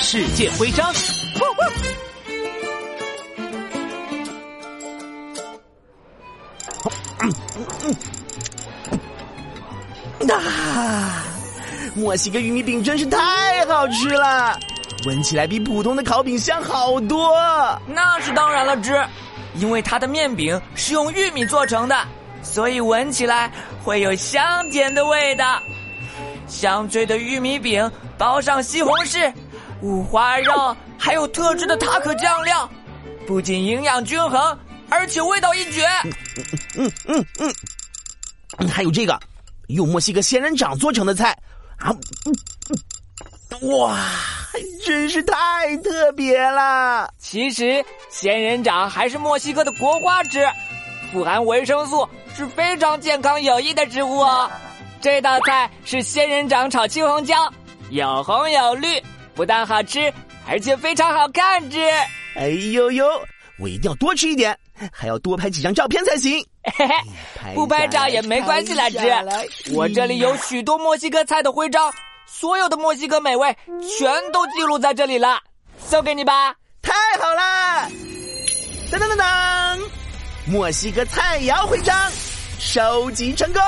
世界徽章。啊！墨西哥玉米饼真是太好吃了，闻起来比普通的烤饼香好多。那是当然了，芝，因为它的面饼是用玉米做成的，所以闻起来会有香甜的味道。香脆的玉米饼包上西红柿、五花肉，还有特制的塔可酱料，不仅营养均衡，而且味道一绝。嗯嗯嗯嗯，还有这个。用墨西哥仙人掌做成的菜，啊，哇，真是太特别了！其实仙人掌还是墨西哥的国花枝，富含维生素，是非常健康有益的植物哦。这道菜是仙人掌炒青红椒，有红有绿，不但好吃，而且非常好看。之，哎呦呦，我一定要多吃一点，还要多拍几张照片才行。嘿嘿，不拍照也没关系啦，之。我这里有许多墨西哥菜的徽章，所有的墨西哥美味全都记录在这里了，送给你吧。太好了！当当当当，墨西哥菜肴徽章收集成功。